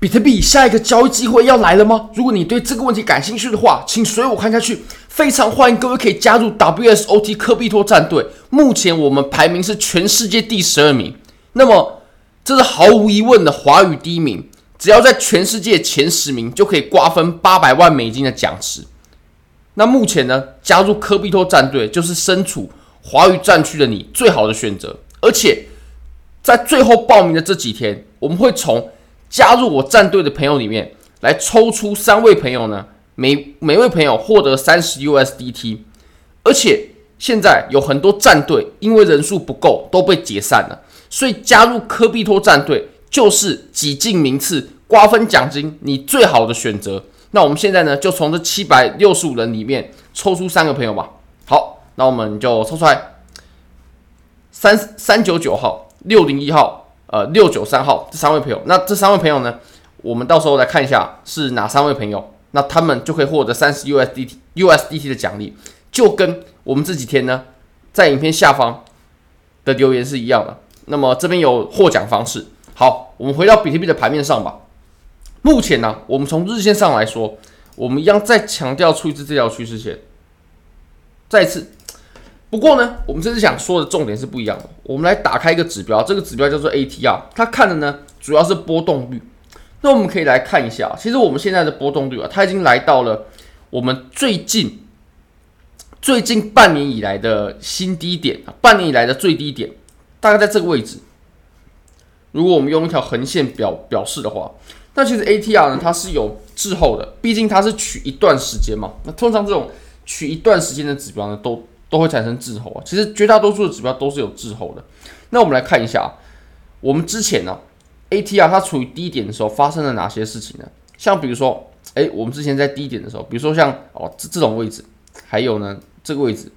比特币下一个交易机会要来了吗？如果你对这个问题感兴趣的话，请随我看下去。非常欢迎各位可以加入 WSOT 科比托战队。目前我们排名是全世界第十二名，那么这是毫无疑问的华语第一名。只要在全世界前十名，就可以瓜分八百万美金的奖池。那目前呢，加入科比托战队就是身处华语战区的你最好的选择。而且在最后报名的这几天，我们会从加入我战队的朋友里面来抽出三位朋友呢，每每位朋友获得三十 USDT，而且现在有很多战队因为人数不够都被解散了，所以加入科比托战队就是挤进名次、瓜分奖金你最好的选择。那我们现在呢，就从这七百六十五人里面抽出三个朋友吧。好，那我们就抽出来，三三九九号、六零一号。呃，六九三号这三位朋友，那这三位朋友呢，我们到时候来看一下是哪三位朋友，那他们就可以获得三十 USDT USDT 的奖励，就跟我们这几天呢在影片下方的留言是一样的。那么这边有获奖方式。好，我们回到比特币的盘面上吧。目前呢，我们从日线上来说，我们一样再强调出一次这条趋势线，再次。不过呢，我们这次想说的重点是不一样的。我们来打开一个指标，这个指标叫做 ATR，它看的呢主要是波动率。那我们可以来看一下，其实我们现在的波动率啊，它已经来到了我们最近最近半年以来的新低点啊，半年以来的最低点，大概在这个位置。如果我们用一条横线表表示的话，那其实 ATR 呢，它是有滞后的，毕竟它是取一段时间嘛。那通常这种取一段时间的指标呢，都都会产生滞后啊，其实绝大多数的指标都是有滞后的。那我们来看一下，我们之前呢，ATR 它处于低点的时候发生了哪些事情呢？像比如说，哎，我们之前在低点的时候，比如说像哦这这种位置，还有呢这个位置，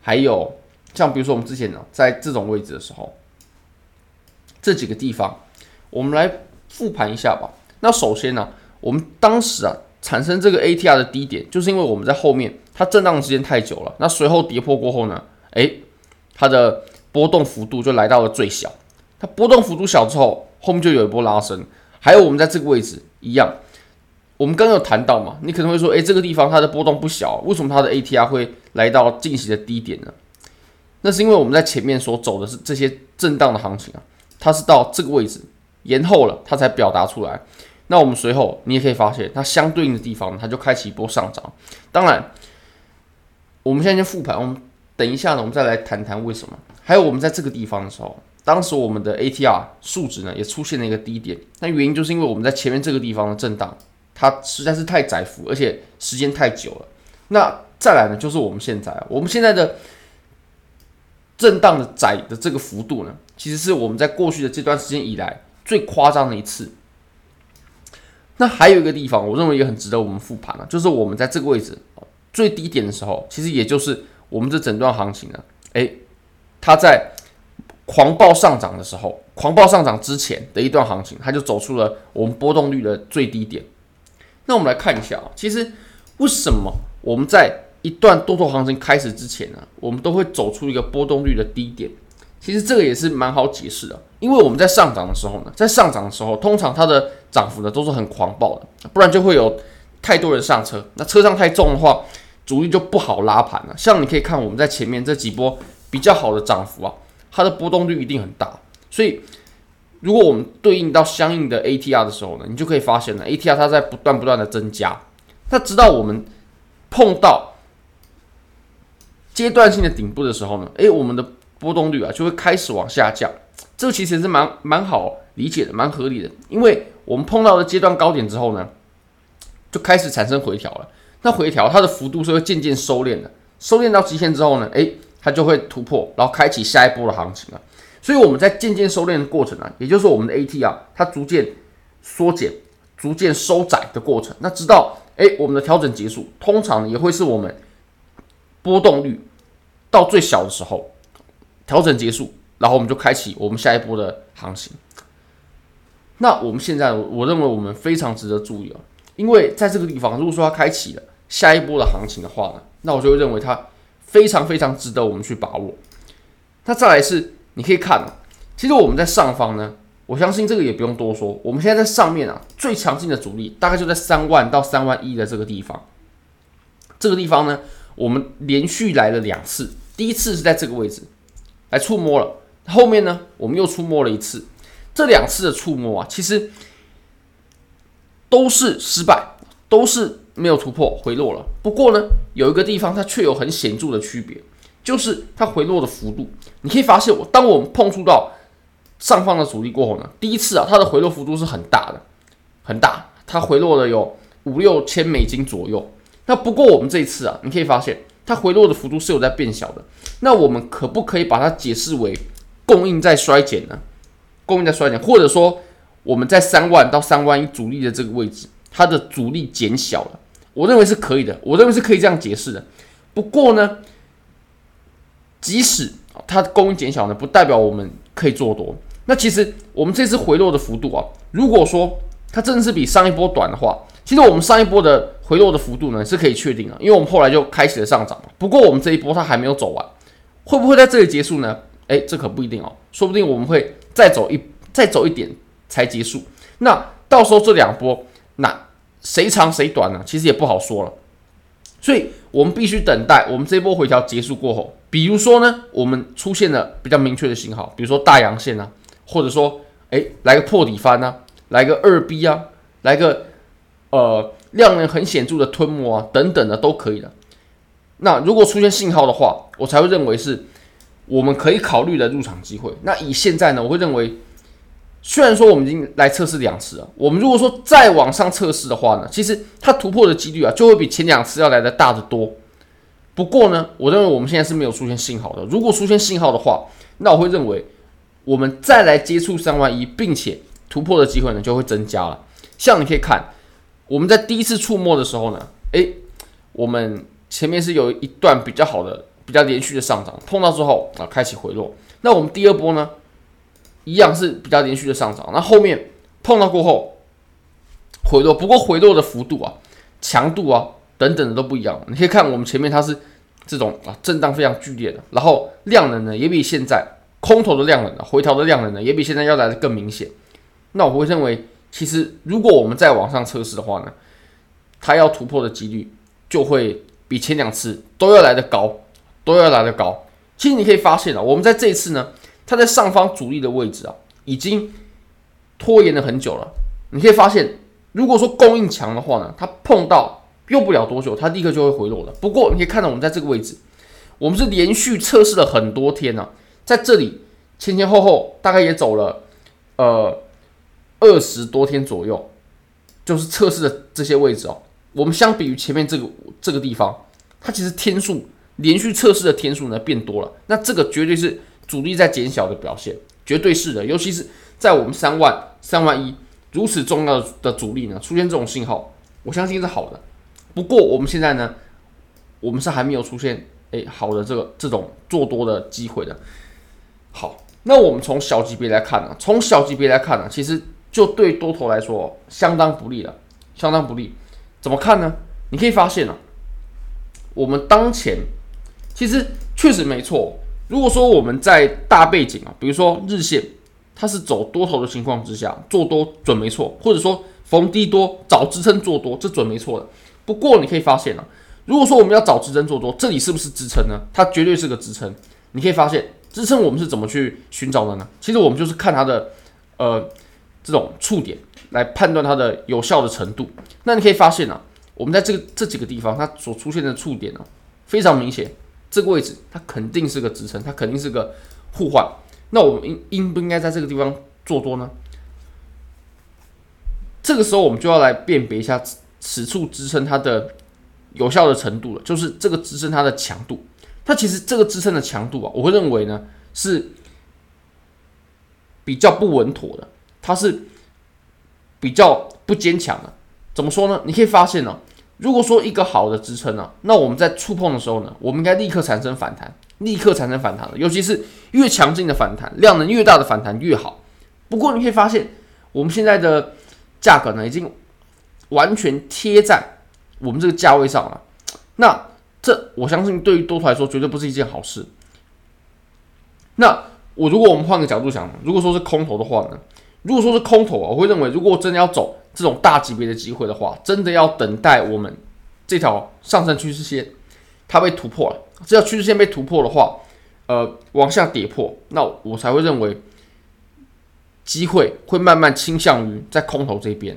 还有像比如说我们之前呢在这种位置的时候，这几个地方，我们来复盘一下吧。那首先呢，我们当时啊产生这个 ATR 的低点，就是因为我们在后面。它震荡时间太久了，那随后跌破过后呢？诶，它的波动幅度就来到了最小。它波动幅度小之后，后面就有一波拉升。还有我们在这个位置一样，我们刚刚有谈到嘛？你可能会说，诶，这个地方它的波动不小，为什么它的 ATR 会来到近期的低点呢？那是因为我们在前面所走的是这些震荡的行情啊，它是到这个位置延后了，它才表达出来。那我们随后你也可以发现，它相对应的地方，它就开启一波上涨。当然。我们现在先复盘，我们等一下呢，我们再来谈谈为什么。还有我们在这个地方的时候，当时我们的 ATR 数值呢也出现了一个低点，那原因就是因为我们在前面这个地方的震荡，它实在是太窄幅，而且时间太久了。那再来呢，就是我们现在，我们现在的震荡的窄的这个幅度呢，其实是我们在过去的这段时间以来最夸张的一次。那还有一个地方，我认为也很值得我们复盘了，就是我们在这个位置。最低点的时候，其实也就是我们这整段行情呢，诶，它在狂暴上涨的时候，狂暴上涨之前的一段行情，它就走出了我们波动率的最低点。那我们来看一下啊，其实为什么我们在一段多头行情开始之前呢，我们都会走出一个波动率的低点？其实这个也是蛮好解释的，因为我们在上涨的时候呢，在上涨的时候，通常它的涨幅呢都是很狂暴的，不然就会有太多人上车，那车上太重的话。主力就不好拉盘了，像你可以看我们在前面这几波比较好的涨幅啊，它的波动率一定很大。所以如果我们对应到相应的 ATR 的时候呢，你就可以发现呢，ATR 它在不断不断的增加。那直到我们碰到阶段性的顶部的时候呢，诶，我们的波动率啊就会开始往下降。这个其实是蛮蛮好理解的，蛮合理的，因为我们碰到的阶段高点之后呢，就开始产生回调了。那回调它的幅度是会渐渐收敛的，收敛到极限之后呢，诶，它就会突破，然后开启下一波的行情了。所以我们在渐渐收敛的过程呢，也就是我们的 AT 啊它逐渐缩减、逐渐收窄的过程。那直到诶，我们的调整结束，通常也会是我们波动率到最小的时候，调整结束，然后我们就开启我们下一波的行情。那我们现在，我认为我们非常值得注意啊，因为在这个地方，如果说它开启了。下一波的行情的话呢，那我就会认为它非常非常值得我们去把握。那再来是，你可以看，其实我们在上方呢，我我相信这个也不用多说。我们现在在上面啊，最强劲的阻力大概就在三万到三万一的这个地方。这个地方呢，我们连续来了两次，第一次是在这个位置来触摸了，后面呢，我们又触摸了一次。这两次的触摸啊，其实都是失败，都是没有突破回落了。不过呢，有一个地方它却有很显著的区别，就是它回落的幅度。你可以发现，我当我们碰触到上方的阻力过后呢，第一次啊，它的回落幅度是很大的，很大，它回落了有五六千美金左右。那不过我们这一次啊，你可以发现它回落的幅度是有在变小的。那我们可不可以把它解释为供应在衰减呢？供应在衰减，或者说我们在三万到三万一阻力的这个位置，它的阻力减小了，我认为是可以的，我认为是可以这样解释的。不过呢，即使它的供应减小呢，不代表我们可以做多。那其实我们这次回落的幅度啊，如果说它真的是比上一波短的话，其实我们上一波的回落的幅度呢是可以确定的，因为我们后来就开始了上涨。不过我们这一波它还没有走完，会不会在这里结束呢？哎，这可不一定哦，说不定我们会。再走一再走一点才结束，那到时候这两波，那谁长谁短呢？其实也不好说了，所以我们必须等待我们这波回调结束过后，比如说呢，我们出现了比较明确的信号，比如说大阳线啊，或者说哎来个破底翻啊，来个二 B 啊，来个呃量能很显著的吞没啊等等的都可以的。那如果出现信号的话，我才会认为是。我们可以考虑的入场机会。那以现在呢，我会认为，虽然说我们已经来测试两次了，我们如果说再往上测试的话呢，其实它突破的几率啊，就会比前两次要来的大得多。不过呢，我认为我们现在是没有出现信号的。如果出现信号的话，那我会认为我们再来接触三万一，并且突破的机会呢，就会增加了。像你可以看，我们在第一次触摸的时候呢，诶，我们前面是有一段比较好的。比较连续的上涨，碰到之后啊，开启回落。那我们第二波呢，一样是比较连续的上涨。那后面碰到过后回落，不过回落的幅度啊、强度啊等等的都不一样。你可以看我们前面它是这种啊震荡非常剧烈的，然后量能呢也比现在空头的量能、回调的量能呢也比现在要来的更明显。那我会认为，其实如果我们再往上测试的话呢，它要突破的几率就会比前两次都要来的高。都要来得高，其实你可以发现啊，我们在这一次呢，它在上方阻力的位置啊，已经拖延了很久了。你可以发现，如果说供应强的话呢，它碰到用不了多久，它立刻就会回落了。不过你可以看到，我们在这个位置，我们是连续测试了很多天呢、啊，在这里前前后后大概也走了呃二十多天左右，就是测试的这些位置哦。我们相比于前面这个这个地方，它其实天数。连续测试的天数呢变多了，那这个绝对是阻力在减小的表现，绝对是的。尤其是在我们三万、三万一如此重要的阻力呢出现这种信号，我相信是好的。不过我们现在呢，我们是还没有出现诶好的这个这种做多的机会的。好，那我们从小级别来看呢，从小级别来看呢，其实就对多头来说相当不利了，相当不利。怎么看呢？你可以发现啊，我们当前。其实确实没错。如果说我们在大背景啊，比如说日线，它是走多头的情况之下做多准没错，或者说逢低多找支撑做多，这准没错的。不过你可以发现啊，如果说我们要找支撑做多，这里是不是支撑呢？它绝对是个支撑。你可以发现支撑我们是怎么去寻找的呢？其实我们就是看它的呃这种触点来判断它的有效的程度。那你可以发现啊，我们在这个这几个地方它所出现的触点呢，非常明显。这个位置它肯定是个支撑，它肯定是个互换。那我们应应不应该在这个地方做多呢？这个时候我们就要来辨别一下此处支撑它的有效的程度了，就是这个支撑它的强度。它其实这个支撑的强度啊，我会认为呢是比较不稳妥的，它是比较不坚强的。怎么说呢？你可以发现呢、如果说一个好的支撑呢，那我们在触碰的时候呢，我们应该立刻产生反弹，立刻产生反弹的，尤其是越强劲的反弹，量能越大的反弹越好。不过你可以发现，我们现在的价格呢，已经完全贴在我们这个价位上了。那这我相信对于多头来说绝对不是一件好事。那我如果我们换个角度想，如果说是空头的话呢，如果说是空头啊，我会认为，如果真的要走这种大级别的机会的话，真的要等待我们这条上升趋势线它被突破了。这条趋势线被突破的话，呃，往下跌破，那我才会认为机会会慢慢倾向于在空头这边。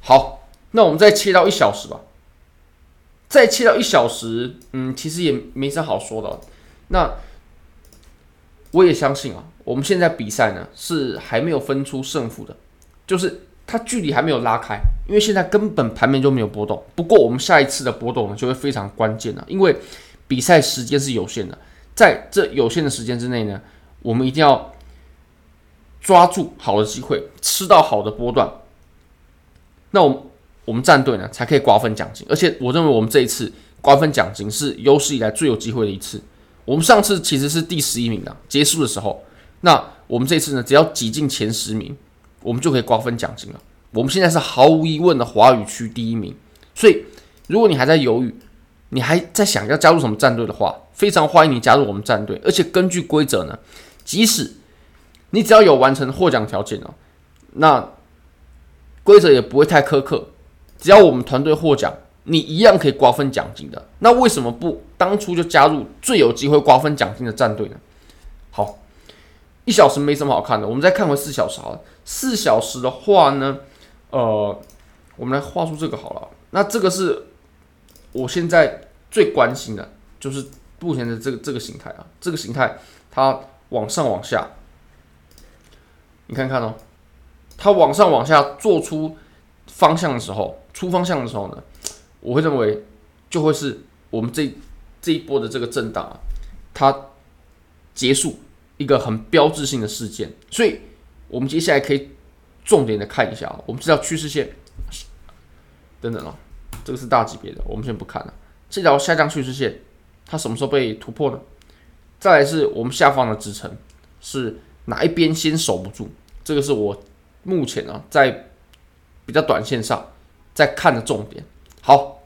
好，那我们再切到一小时吧。再切到一小时，嗯，其实也没啥好说的。那我也相信啊，我们现在比赛呢是还没有分出胜负的，就是它距离还没有拉开，因为现在根本盘面就没有波动。不过我们下一次的波动呢就会非常关键了，因为比赛时间是有限的，在这有限的时间之内呢，我们一定要抓住好的机会，吃到好的波段。那我们。我们战队呢才可以瓜分奖金，而且我认为我们这一次瓜分奖金是有史以来最有机会的一次。我们上次其实是第十一名的，结束的时候，那我们这次呢，只要挤进前十名，我们就可以瓜分奖金了。我们现在是毫无疑问的华语区第一名，所以如果你还在犹豫，你还在想要加入什么战队的话，非常欢迎你加入我们战队。而且根据规则呢，即使你只要有完成获奖条件哦，那规则也不会太苛刻。只要我们团队获奖，你一样可以瓜分奖金的。那为什么不当初就加入最有机会瓜分奖金的战队呢？好，一小时没什么好看的，我们再看回四小时好了。四小时的话呢，呃，我们来画出这个好了。那这个是我现在最关心的，就是目前的这个这个形态啊，这个形态它往上往下，你看看哦，它往上往下做出方向的时候。出方向的时候呢，我会认为就会是我们这这一波的这个震荡啊，它结束一个很标志性的事件，所以我们接下来可以重点的看一下啊，我们这条趋势线等等啊，这个是大级别的，我们先不看了。这条下降趋势线它什么时候被突破呢？再来是我们下方的支撑是哪一边先守不住？这个是我目前啊在比较短线上。在看的重点，好，